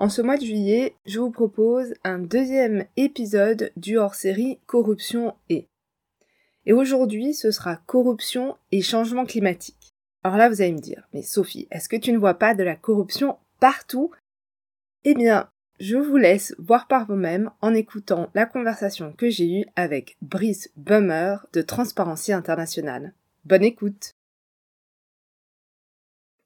En ce mois de juillet, je vous propose un deuxième épisode du hors-série Corruption et. Et aujourd'hui, ce sera Corruption et changement climatique. Alors là, vous allez me dire, mais Sophie, est-ce que tu ne vois pas de la corruption partout? Eh bien, je vous laisse voir par vous-même en écoutant la conversation que j'ai eue avec Brice Bummer de Transparency International. Bonne écoute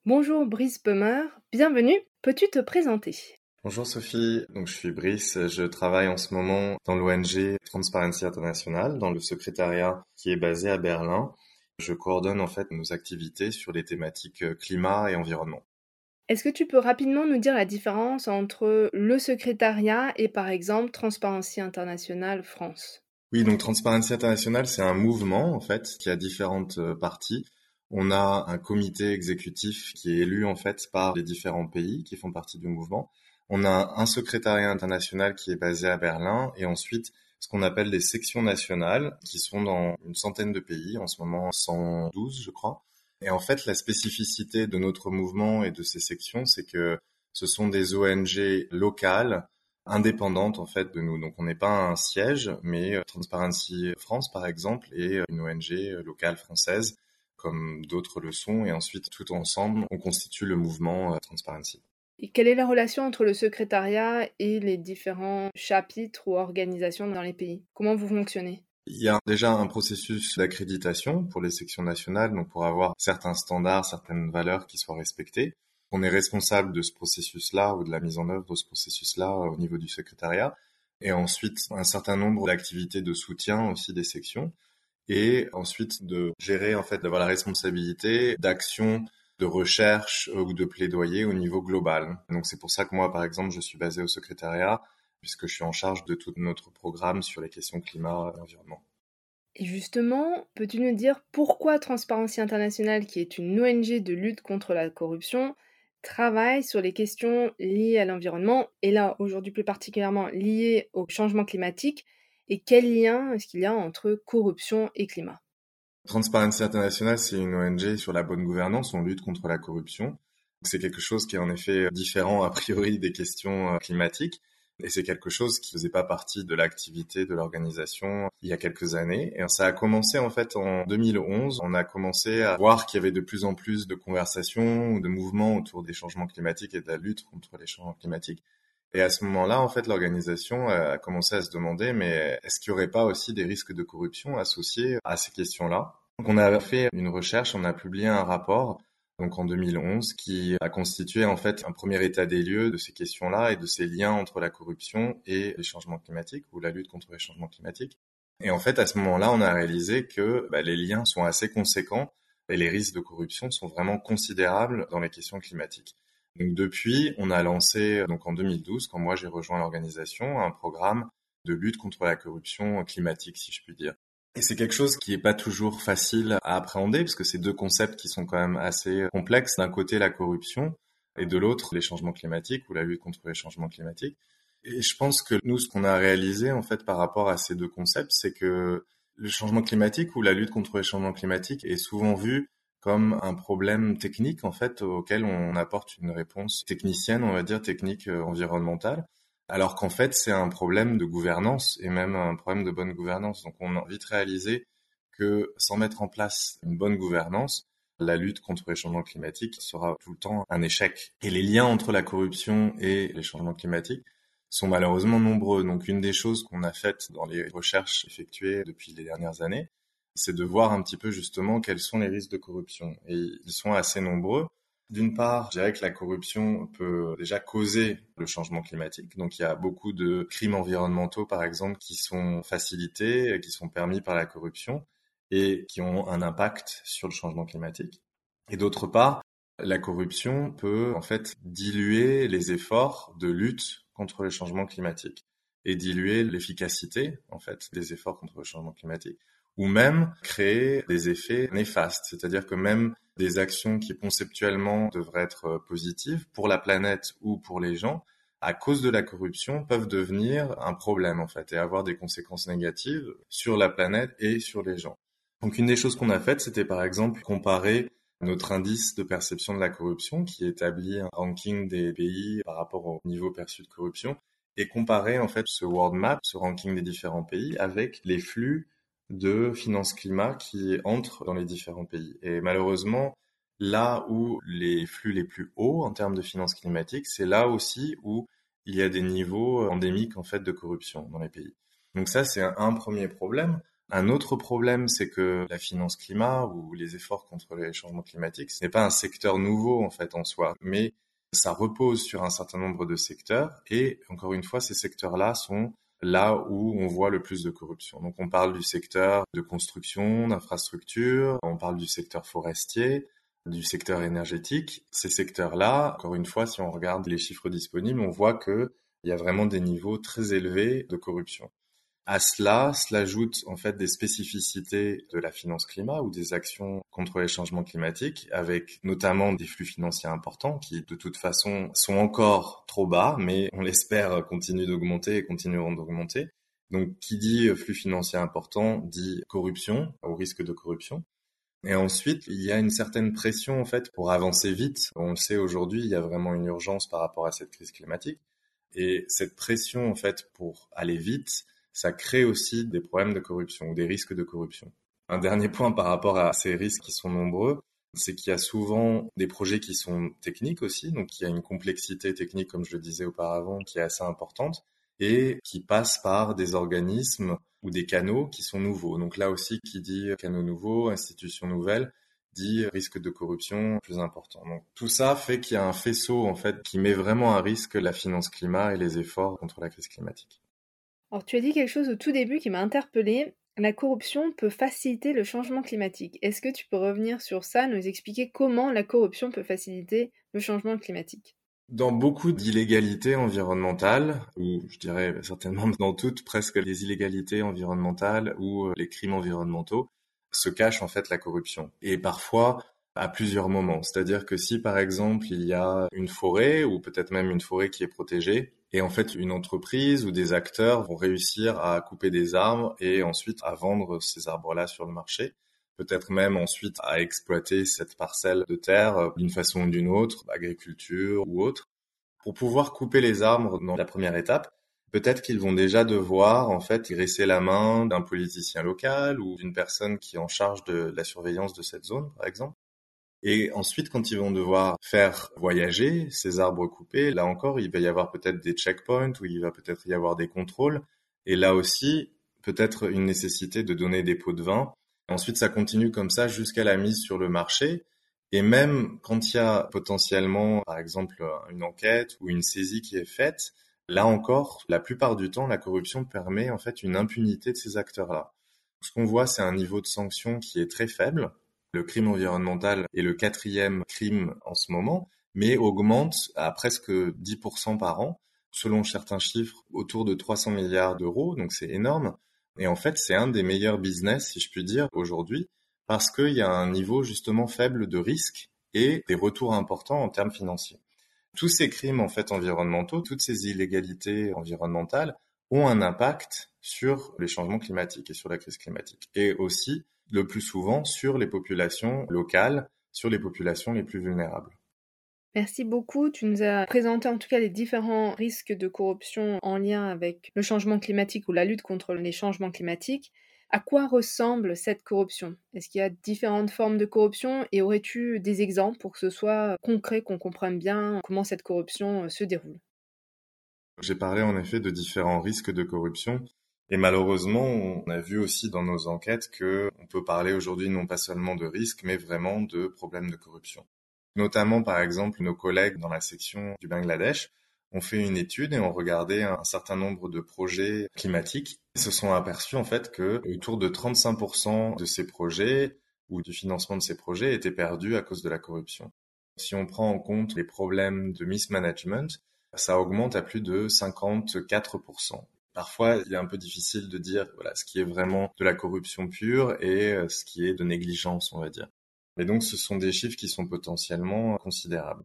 Bonjour Brice Bummer, bienvenue, peux-tu te présenter? Bonjour Sophie, donc je suis Brice, je travaille en ce moment dans l'ONG Transparency International, dans le secrétariat qui est basé à Berlin. Je coordonne en fait nos activités sur les thématiques euh, climat et environnement. Est-ce que tu peux rapidement nous dire la différence entre le secrétariat et par exemple Transparency International France? Oui, donc Transparency International, c'est un mouvement en fait qui a différentes euh, parties. On a un comité exécutif qui est élu en fait par les différents pays qui font partie du mouvement. On a un secrétariat international qui est basé à Berlin et ensuite ce qu'on appelle les sections nationales qui sont dans une centaine de pays, en ce moment 112 je crois. Et en fait la spécificité de notre mouvement et de ces sections c'est que ce sont des ONG locales indépendantes en fait de nous. Donc on n'est pas un siège, mais euh, Transparency France par exemple est une ONG locale française comme d'autres le sont et ensuite tout ensemble on constitue le mouvement euh, Transparency. Quelle est la relation entre le secrétariat et les différents chapitres ou organisations dans les pays? Comment vous fonctionnez? Il y a déjà un processus d'accréditation pour les sections nationales, donc pour avoir certains standards, certaines valeurs qui soient respectées. On est responsable de ce processus-là ou de la mise en œuvre de ce processus-là au niveau du secrétariat. Et ensuite, un certain nombre d'activités de soutien aussi des sections. Et ensuite, de gérer, en fait, d'avoir la responsabilité d'action de recherche euh, ou de plaidoyer au niveau global. Donc c'est pour ça que moi, par exemple, je suis basé au secrétariat, puisque je suis en charge de tout notre programme sur les questions climat et environnement. Et justement, peux-tu nous dire pourquoi Transparency International, qui est une ONG de lutte contre la corruption, travaille sur les questions liées à l'environnement, et là aujourd'hui plus particulièrement liées au changement climatique, et quel lien est-ce qu'il y a entre corruption et climat? Transparency International, c'est une ONG sur la bonne gouvernance, on lutte contre la corruption. C'est quelque chose qui est en effet différent a priori des questions euh, climatiques. Et c'est quelque chose qui faisait pas partie de l'activité de l'organisation il y a quelques années. Et ça a commencé en fait en 2011. On a commencé à voir qu'il y avait de plus en plus de conversations ou de mouvements autour des changements climatiques et de la lutte contre les changements climatiques. Et à ce moment-là, en fait, l'organisation a commencé à se demander, mais est-ce qu'il n'y aurait pas aussi des risques de corruption associés à ces questions-là? Donc, on a fait une recherche, on a publié un rapport, donc en 2011, qui a constitué en fait un premier état des lieux de ces questions-là et de ces liens entre la corruption et les changements climatiques ou la lutte contre les changements climatiques. Et en fait, à ce moment-là, on a réalisé que bah, les liens sont assez conséquents et les risques de corruption sont vraiment considérables dans les questions climatiques. Donc depuis, on a lancé donc en 2012, quand moi j'ai rejoint l'organisation, un programme de lutte contre la corruption climatique, si je puis dire. Et c'est quelque chose qui n'est pas toujours facile à appréhender, parce que c'est deux concepts qui sont quand même assez complexes. D'un côté, la corruption, et de l'autre, les changements climatiques ou la lutte contre les changements climatiques. Et je pense que nous, ce qu'on a réalisé, en fait, par rapport à ces deux concepts, c'est que le changement climatique ou la lutte contre les changements climatiques est souvent vu comme un problème technique en fait auquel on apporte une réponse technicienne, on va dire technique euh, environnementale, alors qu'en fait c'est un problème de gouvernance et même un problème de bonne gouvernance. Donc on a vite réalisé que sans mettre en place une bonne gouvernance, la lutte contre les changements climatiques sera tout le temps un échec. Et les liens entre la corruption et les changements climatiques sont malheureusement nombreux. Donc une des choses qu'on a faites dans les recherches effectuées depuis les dernières années, c'est de voir un petit peu justement quels sont les risques de corruption. Et ils sont assez nombreux. D'une part, je dirais que la corruption peut déjà causer le changement climatique. Donc il y a beaucoup de crimes environnementaux, par exemple, qui sont facilités, qui sont permis par la corruption et qui ont un impact sur le changement climatique. Et d'autre part, la corruption peut en fait diluer les efforts de lutte contre le changement climatique. et diluer l'efficacité en fait des efforts contre le changement climatique ou même créer des effets néfastes, c'est-à-dire que même des actions qui conceptuellement devraient être positives pour la planète ou pour les gens, à cause de la corruption, peuvent devenir un problème en fait et avoir des conséquences négatives sur la planète et sur les gens. Donc une des choses qu'on a faites, c'était par exemple comparer notre indice de perception de la corruption qui établit un ranking des pays par rapport au niveau perçu de corruption et comparer en fait ce world map, ce ranking des différents pays avec les flux de finances climat qui entrent dans les différents pays. Et malheureusement, là où les flux les plus hauts en termes de finances climatiques, c'est là aussi où il y a des niveaux endémiques en fait de corruption dans les pays. Donc ça, c'est un, premier problème. Un autre problème, c'est que la finance climat ou les efforts contre les changements climatiques, ce n'est pas un secteur nouveau en fait en soi, mais ça repose sur un certain nombre de secteurs et encore une fois, ces secteurs-là sont là où on voit le plus de corruption. Donc on parle du secteur de construction, d'infrastructure, on parle du secteur forestier, du secteur énergétique. Ces secteurs-là, encore une fois, si on regarde les chiffres disponibles, on voit qu'il y a vraiment des niveaux très élevés de corruption. À cela, ajoute en fait des spécificités de la finance climat ou des actions contre les changements climatiques, avec notamment des flux financiers importants qui, de toute façon, sont encore trop bas, mais on l'espère continuent d'augmenter et continueront d'augmenter. Donc, qui dit flux financiers importants dit corruption, au risque de corruption. Et ensuite, il y a une certaine pression en fait pour avancer vite. On le sait aujourd'hui, il y a vraiment une urgence par rapport à cette crise climatique. Et cette pression en fait pour aller vite, ça crée aussi des problèmes de corruption ou des risques de corruption. Un dernier point par rapport à ces risques qui sont nombreux, c'est qu'il y a souvent des projets qui sont techniques aussi, donc il y a une complexité technique, comme je le disais auparavant, qui est assez importante et qui passe par des organismes ou des canaux qui sont nouveaux. Donc là aussi, qui dit canaux nouveaux, institutions nouvelles, dit risque de corruption plus important. Donc tout ça fait qu'il y a un faisceau en fait qui met vraiment à risque la finance climat et les efforts contre la crise climatique. Alors, tu as dit quelque chose au tout début qui m'a interpellée. La corruption peut faciliter le changement climatique. Est-ce que tu peux revenir sur ça, nous expliquer comment la corruption peut faciliter le changement climatique? Dans beaucoup d'illégalités environnementales, ou je dirais certainement dans toutes presque les illégalités environnementales ou les crimes environnementaux, se cache en fait la corruption. Et parfois à plusieurs moments. C'est-à-dire que si par exemple il y a une forêt ou peut-être même une forêt qui est protégée, et en fait, une entreprise ou des acteurs vont réussir à couper des arbres et ensuite à vendre ces arbres-là sur le marché. Peut-être même ensuite à exploiter cette parcelle de terre d'une façon ou d'une autre, agriculture ou autre. Pour pouvoir couper les arbres dans la première étape, peut-être qu'ils vont déjà devoir en fait graisser la main d'un politicien local ou d'une personne qui est en charge de la surveillance de cette zone, par exemple. Et ensuite, quand ils vont devoir faire voyager ces arbres coupés, là encore, il va y avoir peut-être des checkpoints où il va peut-être y avoir des contrôles. Et là aussi, peut-être une nécessité de donner des pots de vin. Ensuite, ça continue comme ça jusqu'à la mise sur le marché. Et même quand il y a potentiellement, par exemple, une enquête ou une saisie qui est faite, là encore, la plupart du temps, la corruption permet en fait une impunité de ces acteurs-là. Ce qu'on voit, c'est un niveau de sanction qui est très faible, le crime environnemental est le quatrième crime en ce moment, mais augmente à presque 10% par an, selon certains chiffres, autour de 300 milliards d'euros, donc c'est énorme. Et en fait, c'est un des meilleurs business, si je puis dire, aujourd'hui, parce qu'il y a un niveau justement faible de risque et des retours importants en termes financiers. Tous ces crimes en fait environnementaux, toutes ces illégalités environnementales ont un impact sur les changements climatiques et sur la crise climatique. Et aussi, le plus souvent sur les populations locales, sur les populations les plus vulnérables. Merci beaucoup. Tu nous as présenté en tout cas les différents risques de corruption en lien avec le changement climatique ou la lutte contre les changements climatiques. À quoi ressemble cette corruption? Est-ce qu'il y a différentes formes de corruption et aurais-tu des exemples pour que ce soit concret, qu'on comprenne bien comment cette corruption se déroule? J'ai parlé en effet de différents risques de corruption. Et malheureusement, on a vu aussi dans nos enquêtes que on peut parler aujourd'hui non pas seulement de risques, mais vraiment de problèmes de corruption. Notamment, par exemple, nos collègues dans la section du Bangladesh ont fait une étude et ont regardé un certain nombre de projets climatiques. Ils se sont aperçus en fait que autour de 35% de ces projets ou du financement de ces projets étaient perdus à cause de la corruption. Si on prend en compte les problèmes de mismanagement, ça augmente à plus de 54%. Parfois il est un peu difficile de dire voilà ce qui est vraiment de la corruption pure et euh, ce qui est de négligence, on va dire. Et donc ce sont des chiffres qui sont potentiellement considérables.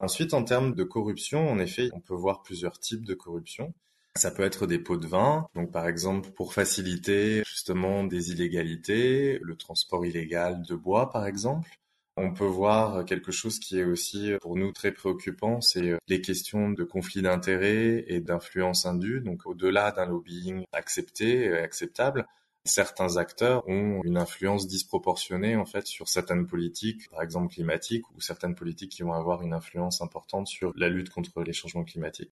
Ensuite, en termes de corruption, en effet, on peut voir plusieurs types de corruption. Ça peut être des pots de vin, donc par exemple pour faciliter justement des illégalités, le transport illégal de bois par exemple. On peut voir quelque chose qui est aussi pour nous très préoccupant, c'est les questions de conflits d'intérêts et d'influence indue. Donc au-delà d'un lobbying accepté et acceptable, certains acteurs ont une influence disproportionnée en fait sur certaines politiques, par exemple climatiques, ou certaines politiques qui vont avoir une influence importante sur la lutte contre les changements climatiques.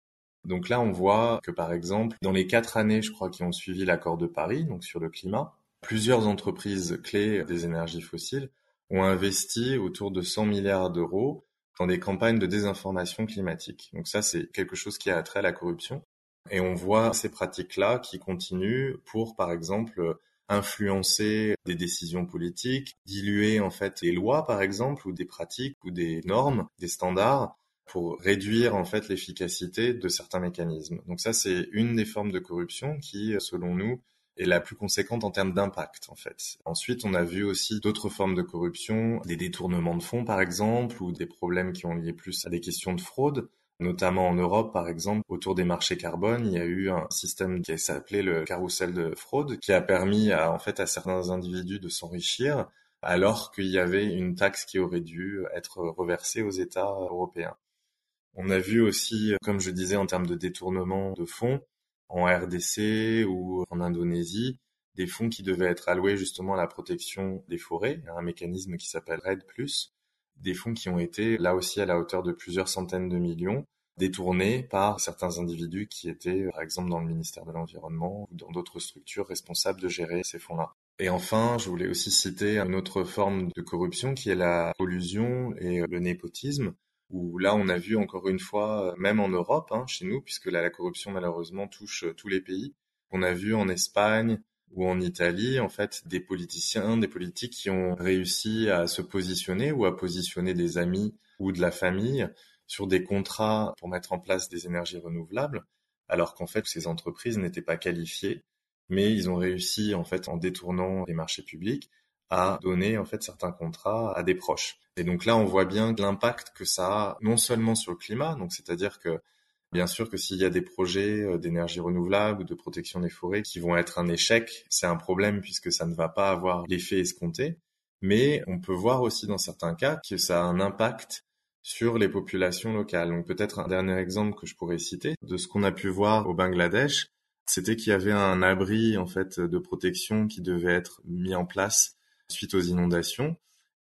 Donc là, on voit que par exemple, dans les quatre années, je crois, qui ont suivi l'accord de Paris, donc sur le climat, plusieurs entreprises clés des énergies fossiles ont investi autour de 100 milliards d'euros dans des campagnes de désinformation climatique. Donc ça, c'est quelque chose qui a trait à la corruption. Et on voit ces pratiques-là qui continuent pour, par exemple, influencer des décisions politiques, diluer en fait des lois, par exemple, ou des pratiques, ou des normes, des standards, pour réduire en fait l'efficacité de certains mécanismes. Donc ça, c'est une des formes de corruption qui, selon nous, est la plus conséquente en termes d'impact en fait. Ensuite, on a vu aussi d'autres formes de corruption, des détournements de fonds par exemple, ou des problèmes qui ont lié plus à des questions de fraude. Notamment en Europe, par exemple, autour des marchés carbone, il y a eu un système qui s'appelé le carrousel de fraude, qui a permis à, en fait, à certains individus de s'enrichir, alors qu'il y avait une taxe qui aurait dû être reversée aux États européens. On a vu aussi, comme je disais, en termes de détournement de fonds, en RDC ou en Indonésie, des fonds qui devaient être alloués justement à la protection des forêts, un mécanisme qui s'appelle RED+, des fonds qui ont été là aussi à la hauteur de plusieurs centaines de millions détournés par certains individus qui étaient par exemple dans le ministère de l'Environnement ou dans d'autres structures responsables de gérer ces fonds-là. Et enfin, je voulais aussi citer une autre forme de corruption qui est la collusion et le népotisme, où là on a vu encore une fois, même en Europe, hein, chez nous, puisque là la corruption malheureusement touche tous les pays, on a vu en Espagne, ou en Italie, en fait, des politiciens, des politiques qui ont réussi à se positionner ou à positionner des amis ou de la famille sur des contrats pour mettre en place des énergies renouvelables, alors qu'en fait, ces entreprises n'étaient pas qualifiées, mais ils ont réussi, en fait, en détournant les marchés publics, à donner, en fait, certains contrats à des proches. Et donc là, on voit bien l'impact que ça a, non seulement sur le climat, donc c'est-à-dire que Bien sûr que s'il y a des projets euh, d'énergie renouvelable ou de protection des forêts qui vont être un échec, c'est un problème puisque ça ne va pas avoir l'effet escompté. Mais on peut voir aussi dans certains cas que ça a un impact sur les populations locales. Donc peut-être un dernier exemple que je pourrais citer de ce qu'on a pu voir au Bangladesh, c'était qu'il y avait un abri en fait de protection qui devait être mis en place suite aux inondations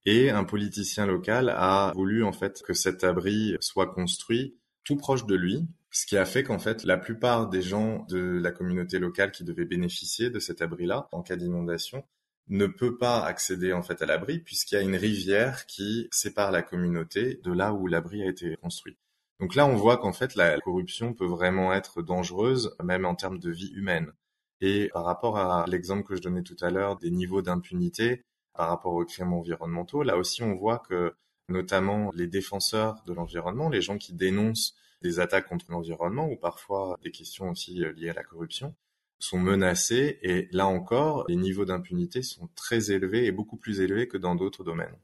et un politicien local a voulu en fait que cet abri soit construit tout proche de lui ce qui a fait qu'en fait, la plupart des gens de la communauté locale qui devaient bénéficier de cet abri-là en cas d'inondation ne peut pas accéder en fait à l'abri puisqu'il y a une rivière qui sépare la communauté de là où l'abri a été construit. Donc là, on voit qu'en fait, la corruption peut vraiment être dangereuse, même en termes de vie humaine. Et par rapport à l'exemple que je donnais tout à l'heure des niveaux d'impunité par rapport aux crimes environnementaux, là aussi, on voit que notamment les défenseurs de l'environnement, les gens qui dénoncent des attaques contre l'environnement ou parfois des questions aussi euh, liées à la corruption sont menacées et là encore, les niveaux d'impunité sont très élevés et beaucoup plus élevés que dans d'autres domaines.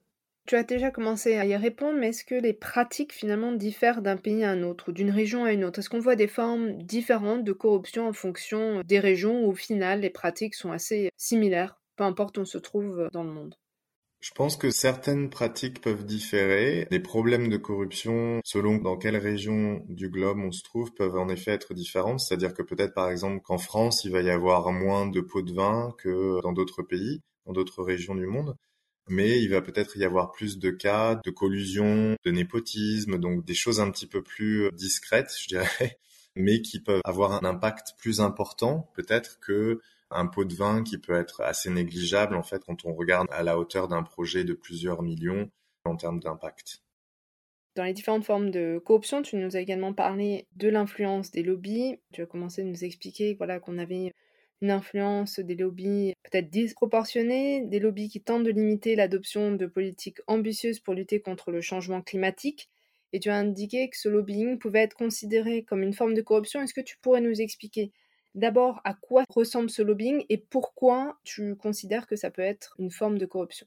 Tu as déjà commencé à y répondre, mais est-ce que les pratiques finalement diffèrent d'un pays à un autre ou d'une région à une autre? Est-ce qu'on voit des formes différentes de corruption en fonction des régions ou au final les pratiques sont assez similaires, peu importe où on se trouve dans le monde je pense que certaines pratiques peuvent différer. Les problèmes de corruption, selon dans quelle région du globe on se trouve, peuvent en effet être différents. C'est-à-dire que peut-être par exemple qu'en France, il va y avoir moins de pots de vin que dans d'autres pays, dans d'autres régions du monde. Mais il va peut-être y avoir plus de cas de collusion, de népotisme, donc des choses un petit peu plus discrètes, je dirais, mais qui peuvent avoir un impact plus important peut-être que un pot de vin qui peut être assez négligeable en fait quand on regarde à la hauteur d'un projet de plusieurs millions en termes d'impact. Dans les différentes formes de corruption, tu nous as également parlé de l'influence des lobbies. Tu as commencé à nous expliquer voilà, qu'on avait une influence des lobbies peut-être disproportionnée, des lobbies qui tentent de limiter l'adoption de politiques ambitieuses pour lutter contre le changement climatique. Et tu as indiqué que ce lobbying pouvait être considéré comme une forme de corruption. Est-ce que tu pourrais nous expliquer D'abord, à quoi ressemble ce lobbying et pourquoi tu considères que ça peut être une forme de corruption?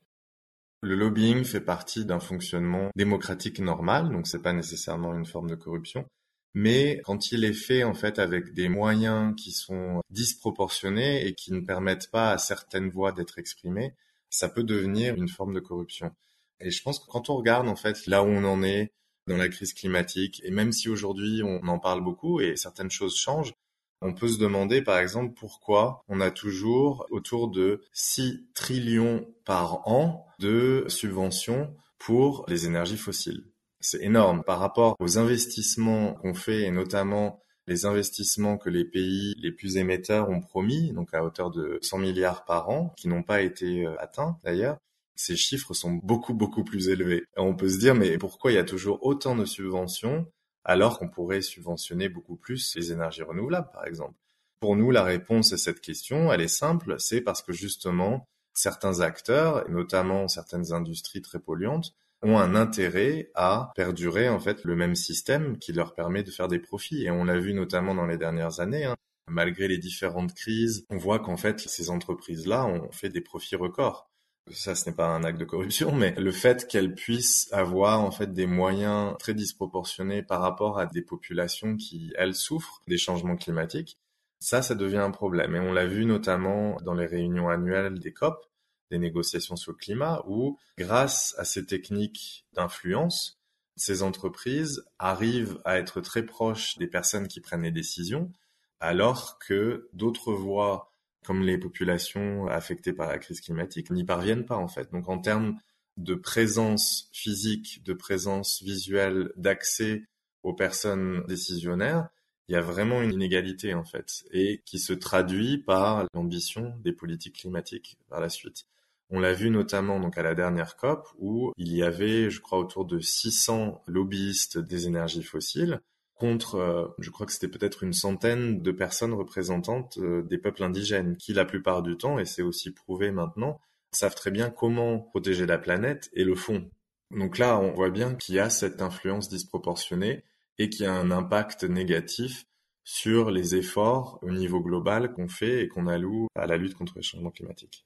Le lobbying fait partie d'un fonctionnement démocratique normal, donc c'est pas nécessairement une forme de corruption. Mais quand il est fait en fait avec des moyens qui sont disproportionnés et qui ne permettent pas à certaines voix d'être exprimées, ça peut devenir une forme de corruption. Et je pense que quand on regarde en fait là où on en est dans la crise climatique, et même si aujourd'hui on en parle beaucoup et certaines choses changent, on peut se demander par exemple pourquoi on a toujours autour de 6 trillions par an de subventions pour les énergies fossiles. C'est énorme par rapport aux investissements qu'on fait et notamment les investissements que les pays les plus émetteurs ont promis, donc à hauteur de 100 milliards par an, qui n'ont pas été euh, atteints d'ailleurs, ces chiffres sont beaucoup beaucoup plus élevés. on peut se dire mais pourquoi il y a toujours autant de subventions alors qu'on pourrait subventionner beaucoup plus les énergies renouvelables, par exemple. Pour nous, la réponse à cette question, elle est simple, c'est parce que justement, certains acteurs, notamment certaines industries très polluantes, ont un intérêt à perdurer en fait le même système qui leur permet de faire des profits. Et on l'a vu notamment dans les dernières années. Hein. Malgré les différentes crises, on voit qu'en fait ces entreprises-là ont fait des profits records ça ce n'est pas un acte de corruption, mais le fait qu'elles puissent avoir en fait des moyens très disproportionnés par rapport à des populations qui, elles, souffrent des changements climatiques, ça, ça devient un problème. Et on l'a vu notamment dans les réunions annuelles des COP, des négociations sur le climat, où, grâce à ces techniques d'influence, ces entreprises arrivent à être très proches des personnes qui prennent les décisions, alors que d'autres voies comme les populations affectées par la crise climatique, n'y parviennent pas en fait. Donc en termes de présence physique, de présence visuelle, d'accès aux personnes décisionnaires, il y a vraiment une inégalité en fait, et qui se traduit par l'ambition des politiques climatiques par la suite. On l'a vu notamment donc à la dernière COP où il y avait, je crois, autour de 600 lobbyistes des énergies fossiles contre, euh, je crois que c'était peut-être une centaine de personnes représentantes euh, des peuples indigènes, qui la plupart du temps, et c'est aussi prouvé maintenant, savent très bien comment protéger la planète et le font. Donc là, on voit bien qu'il y a cette influence disproportionnée et qu'il y a un impact négatif sur les efforts au niveau global qu'on fait et qu'on alloue à la lutte contre les changements climatiques.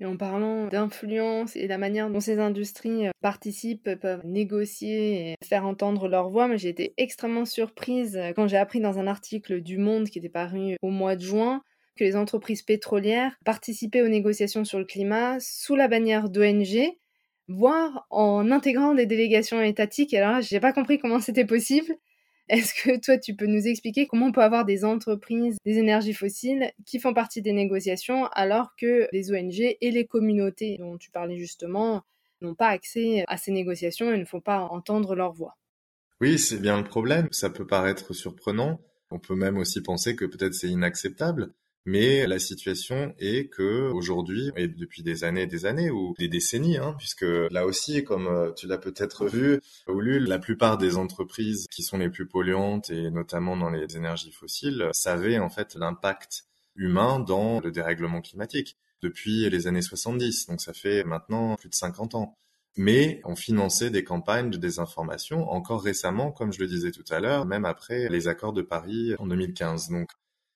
Et en parlant d'influence et la manière dont ces industries euh, participent, peuvent négocier et faire entendre leur voix, j'ai été extrêmement surprise euh, quand j'ai appris dans un article du Monde qui était paru au mois de juin que les entreprises pétrolières participaient aux négociations sur le climat sous la bannière d'ONG, voire en intégrant des délégations étatiques. Alors là, j'ai pas compris comment c'était possible. Est-ce que toi, tu peux nous expliquer comment on peut avoir des entreprises des énergies fossiles qui font partie des négociations alors que les ONG et les communautés dont tu parlais justement n'ont pas accès à ces négociations et ne font pas entendre leur voix? Oui, c'est bien le problème. Ça peut paraître surprenant. On peut même aussi penser que peut-être c'est inacceptable. Mais la situation est que aujourd'hui, et depuis des années et des années, ou des décennies, hein, puisque là aussi, comme euh, tu l'as peut-être vu la plupart des entreprises qui sont les plus polluantes, et notamment dans les énergies fossiles, savaient en fait l'impact humain dans le dérèglement climatique depuis les années 70. Donc ça fait maintenant plus de 50 ans mais ont financé des campagnes de désinformation encore récemment, comme je le disais tout à l'heure, même après les accords de Paris en 2015. Donc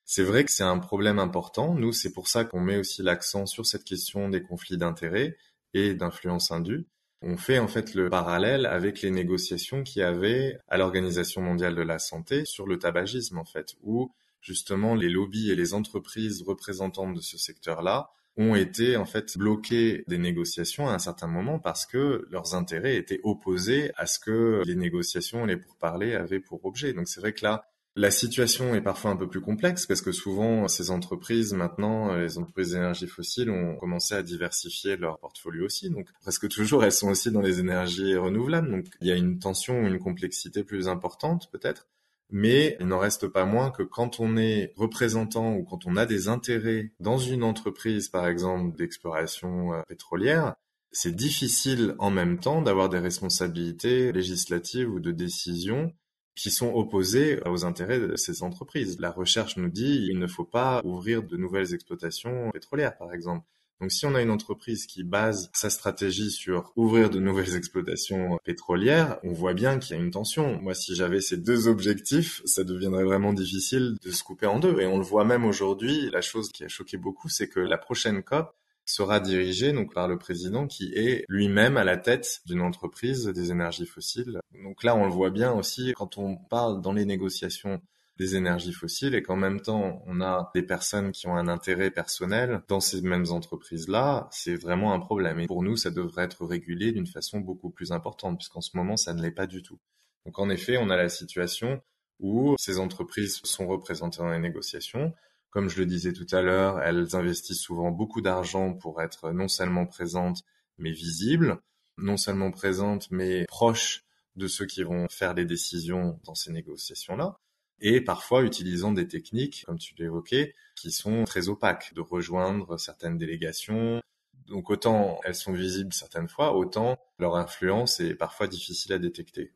c'est vrai que c'est un problème important. Nous, c'est pour ça qu'on met aussi l'accent sur cette question des conflits d'intérêts et d'influence indue. On fait en fait le parallèle avec les négociations qu'il y avait à l'Organisation mondiale de la santé sur le tabagisme en fait, où justement les lobbies et les entreprises représentantes de ce secteur-là ont été en fait bloqués des négociations à un certain moment parce que leurs intérêts étaient opposés à ce que les négociations et les pourparlers avaient pour objet. Donc c'est vrai que là, la situation est parfois un peu plus complexe parce que souvent ces entreprises maintenant, les entreprises d'énergie fossile ont commencé à diversifier leur portfolio aussi. Donc presque toujours elles sont aussi dans les énergies renouvelables. Donc il y a une tension, une complexité plus importante peut-être. Mais il n'en reste pas moins que quand on est représentant ou quand on a des intérêts dans une entreprise, par exemple, d'exploration euh, pétrolière, c'est difficile en même temps d'avoir des responsabilités législatives ou de décision qui sont opposés aux intérêts de ces entreprises. La recherche nous dit qu'il ne faut pas ouvrir de nouvelles exploitations pétrolières, par exemple. Donc si on a une entreprise qui base sa stratégie sur ouvrir de nouvelles exploitations pétrolières, on voit bien qu'il y a une tension. Moi, si j'avais ces deux objectifs, ça deviendrait vraiment difficile de se couper en deux. Et on le voit même aujourd'hui, la chose qui a choqué beaucoup, c'est que la prochaine COP sera dirigée donc par le président qui est lui-même à la tête d'une entreprise des énergies fossiles. Donc là, on le voit bien aussi quand on parle dans les négociations des énergies fossiles et qu'en même temps on a des personnes qui ont un intérêt personnel dans ces mêmes entreprises-là, c'est vraiment un problème. Et pour nous, ça devrait être régulé d'une façon beaucoup plus importante puisqu'en ce moment, ça ne l'est pas du tout. Donc en effet, on a la situation où ces entreprises sont représentées dans les négociations. Comme je le disais tout à l'heure, elles investissent souvent beaucoup d'argent pour être non seulement présentes, mais visibles, non seulement présentes, mais proches de ceux qui vont faire les décisions dans ces négociations-là et parfois utilisant des techniques, comme tu l'évoquais, qui sont très opaques, de rejoindre certaines délégations. Donc autant elles sont visibles certaines fois, autant leur influence est parfois difficile à détecter.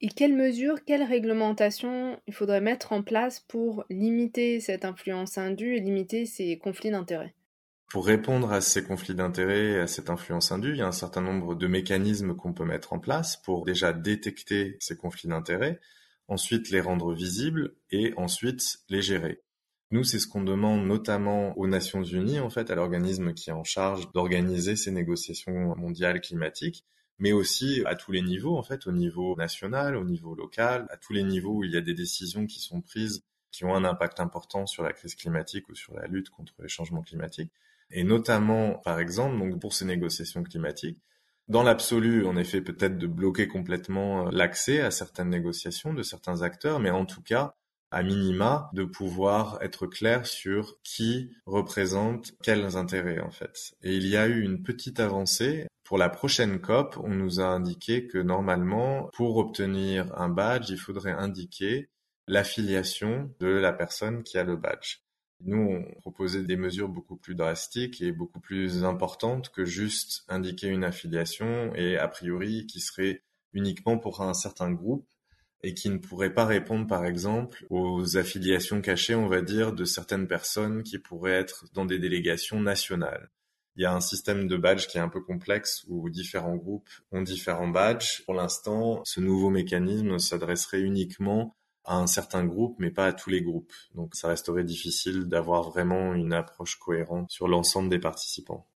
Et quelles mesures, quelles réglementations il faudrait mettre en place pour limiter cette influence indue et limiter ces conflits d'intérêts? Pour répondre à ces conflits d'intérêts et à cette influence indue, il y a un certain nombre de mécanismes qu'on peut mettre en place pour déjà détecter ces conflits d'intérêts ensuite les rendre visibles et ensuite les gérer. Nous, c'est ce qu'on demande notamment aux Nations Unies, en fait, à l'organisme qui est en charge d'organiser ces négociations mondiales climatiques, mais aussi à tous les niveaux, en fait, au niveau national, au niveau local, à tous les niveaux où il y a des décisions qui sont prises qui ont un impact important sur la crise climatique ou sur la lutte contre les changements climatiques. Et notamment, par exemple, donc pour ces négociations climatiques, dans l'absolu, en effet, peut-être de bloquer complètement euh, l'accès à certaines négociations de certains acteurs, mais en tout cas, à minima, de pouvoir être clair sur qui représente quels intérêts, en fait. Et il y a eu une petite avancée. Pour la prochaine COP, on nous a indiqué que normalement, pour obtenir un badge, il faudrait indiquer l'affiliation de la personne qui a le badge. Nous, on proposait des mesures beaucoup plus drastiques et beaucoup plus importantes que juste indiquer une affiliation et a priori qui serait uniquement pour un certain groupe et qui ne pourrait pas répondre, par exemple, aux affiliations cachées, on va dire, de certaines personnes qui pourraient être dans des délégations nationales. Il y a un système de badge qui est un peu complexe où différents groupes ont différents badges. Pour l'instant, ce nouveau mécanisme s'adresserait uniquement à un certain groupe, mais pas à tous les groupes. Donc ça resterait difficile d'avoir vraiment une approche cohérente sur l'ensemble des participants.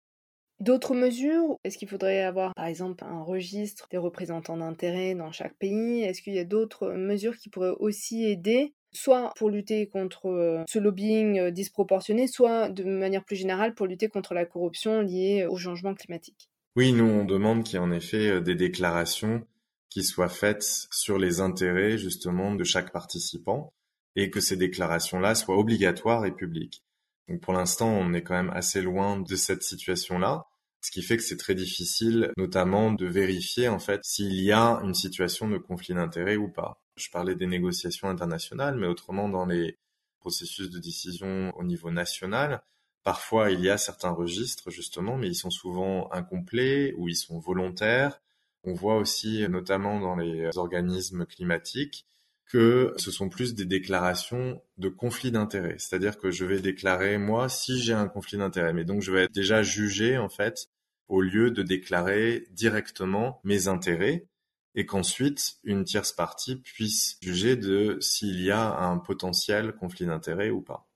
D'autres mesures Est-ce qu'il faudrait avoir, par exemple, un registre des représentants d'intérêt dans chaque pays? Est-ce qu'il y a d'autres mesures qui pourraient aussi aider, soit pour lutter contre euh, ce lobbying euh, disproportionné, soit de manière plus générale pour lutter contre la corruption liée au changement climatique Oui, nous, on demande qu'il y ait en effet euh, des déclarations qui soient faites sur les intérêts justement de chaque participant et que ces déclarations-là soient obligatoires et publiques. Donc pour l'instant, on est quand même assez loin de cette situation-là, ce qui fait que c'est très difficile notamment de vérifier en fait s'il y a une situation de conflit d'intérêts ou pas. Je parlais des négociations internationales, mais autrement dans les processus de décision au niveau national, parfois il y a certains registres justement, mais ils sont souvent incomplets ou ils sont volontaires on voit aussi, notamment dans les organismes climatiques, que ce sont plus des déclarations de conflit d'intérêts. C'est-à-dire que je vais déclarer, moi, si j'ai un conflit d'intérêts, mais donc je vais être déjà jugé, en fait, au lieu de déclarer directement mes intérêts et qu'ensuite une tierce partie puisse juger de s'il y a un potentiel conflit d'intérêts ou pas.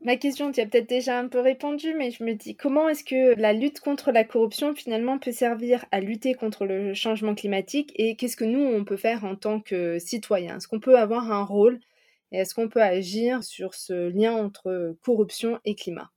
Ma question, tu as peut-être déjà un peu répondu, mais je me dis comment est-ce que la lutte contre la corruption finalement peut servir à lutter contre le changement climatique et qu'est-ce que nous, on peut faire en tant que citoyens? Est-ce qu'on peut avoir un rôle et est-ce qu'on peut agir sur ce lien entre corruption et climat?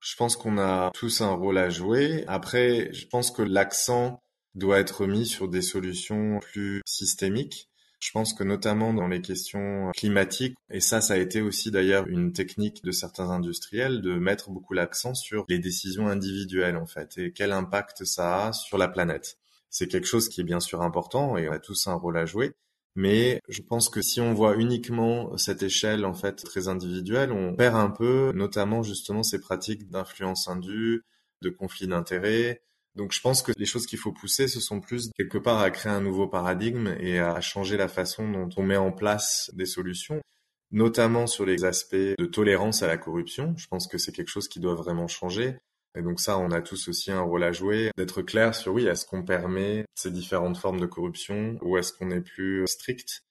Je pense qu'on a tous un rôle à jouer. Après, je pense que l'accent doit être mis sur des solutions plus systémiques je pense que notamment dans les questions climatiques, et ça, ça a été aussi d'ailleurs une technique de certains industriels de mettre beaucoup l'accent sur les décisions individuelles en fait et quel impact ça a sur la planète. C'est quelque chose qui est bien sûr important et on a tous un rôle à jouer. Mais je pense que si on voit uniquement cette échelle en fait très individuelle, on perd un peu, notamment justement ces pratiques d'influence indue, de conflit d'intérêts, donc je pense que les choses qu'il faut pousser, ce sont plus quelque part à créer un nouveau paradigme et à changer la façon dont on met en place des solutions, notamment sur les aspects de tolérance à la corruption. Je pense que c'est quelque chose qui doit vraiment changer. Et donc ça, on a tous aussi un rôle à jouer, d'être clair sur oui, est-ce qu'on permet ces différentes formes de corruption ou est-ce qu'on est plus strict?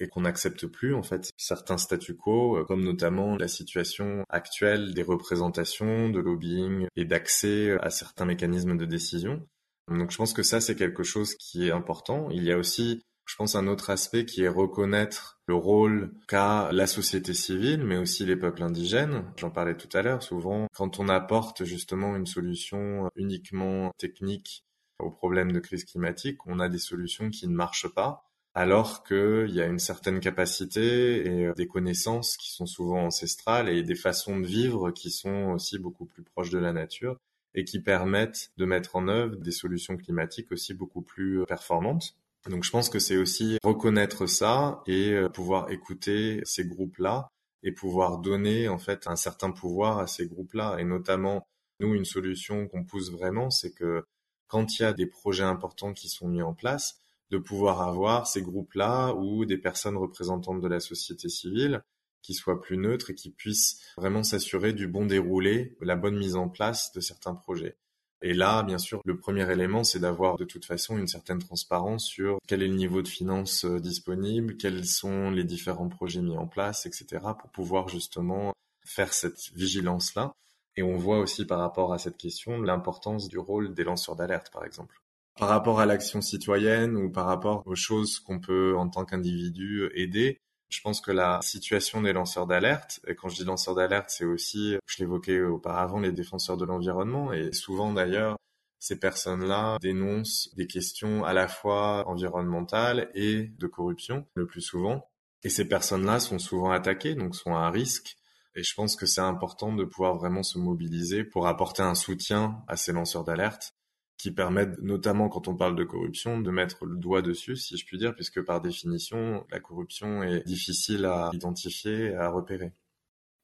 Et qu'on n'accepte plus en fait certains statu quo, euh, comme notamment la situation actuelle des représentations, de lobbying et d'accès à certains mécanismes de décision. Donc je pense que ça c'est quelque chose qui est important. Il y a aussi, je pense, un autre aspect qui est reconnaître le rôle qu'a la société civile, mais aussi les peuples indigènes. J'en parlais tout à l'heure. Souvent, quand on apporte justement une solution uniquement technique aux problèmes de crise climatique, on a des solutions qui ne marchent pas alors qu'il y a une certaine capacité et euh, des connaissances qui sont souvent ancestrales et des façons de vivre qui sont aussi beaucoup plus proches de la nature et qui permettent de mettre en œuvre des solutions climatiques aussi beaucoup plus euh, performantes. Donc je pense que c'est aussi reconnaître ça et euh, pouvoir écouter ces groupes-là et pouvoir donner en fait un certain pouvoir à ces groupes-là et notamment nous une solution qu'on pousse vraiment c'est que quand il y a des projets importants qui sont mis en place, de pouvoir avoir ces groupes-là ou des personnes représentantes de la société civile qui soient plus neutres et qui puissent vraiment s'assurer du bon déroulé, la bonne mise en place de certains projets. Et là, bien sûr, le premier élément, c'est d'avoir de toute façon une certaine transparence sur quel est le niveau de finances euh, disponible, quels sont les différents projets mis en place, etc., pour pouvoir justement faire cette vigilance-là. Et on voit aussi par rapport à cette question l'importance du rôle des lanceurs d'alerte, par exemple par rapport à l'action citoyenne ou par rapport aux choses qu'on peut en tant qu'individu aider. Je pense que la situation des lanceurs d'alerte, et quand je dis lanceurs d'alerte, c'est aussi, je l'évoquais auparavant, les défenseurs de l'environnement, et souvent d'ailleurs, ces personnes-là dénoncent des questions à la fois environnementales et de corruption, le plus souvent. Et ces personnes-là sont souvent attaquées, donc sont à risque. Et je pense que c'est important de pouvoir vraiment se mobiliser pour apporter un soutien à ces lanceurs d'alerte qui permettent, notamment quand on parle de corruption, de mettre le doigt dessus, si je puis dire, puisque par définition, la corruption est difficile à identifier à repérer.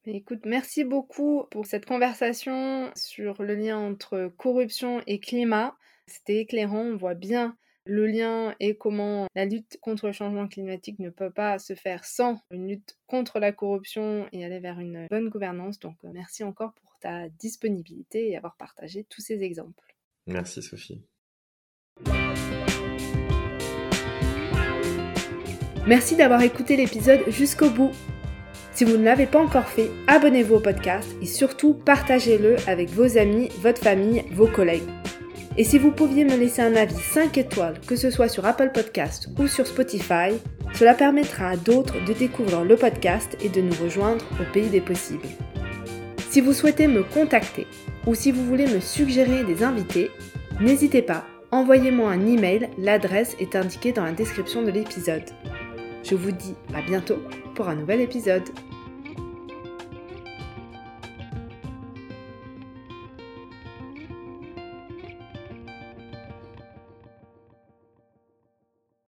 Écoute, merci beaucoup pour cette conversation sur le lien entre corruption et climat. C'était éclairant, on voit bien le lien et comment la lutte contre le changement climatique ne peut pas se faire sans une lutte contre la corruption et aller vers une bonne gouvernance. Donc merci encore pour ta disponibilité et avoir partagé tous ces exemples. Merci Sophie. Merci d'avoir écouté l'épisode jusqu'au bout. Si vous ne l'avez pas encore fait, abonnez-vous au podcast et surtout partagez-le avec vos amis, votre famille, vos collègues. Et si vous pouviez me laisser un avis 5 étoiles, que ce soit sur Apple Podcast ou sur Spotify, cela permettra à d'autres de découvrir le podcast et de nous rejoindre au pays des possibles. Si vous souhaitez me contacter ou si vous voulez me suggérer des invités, n'hésitez pas, envoyez-moi un email, l'adresse est indiquée dans la description de l'épisode. Je vous dis à bientôt pour un nouvel épisode.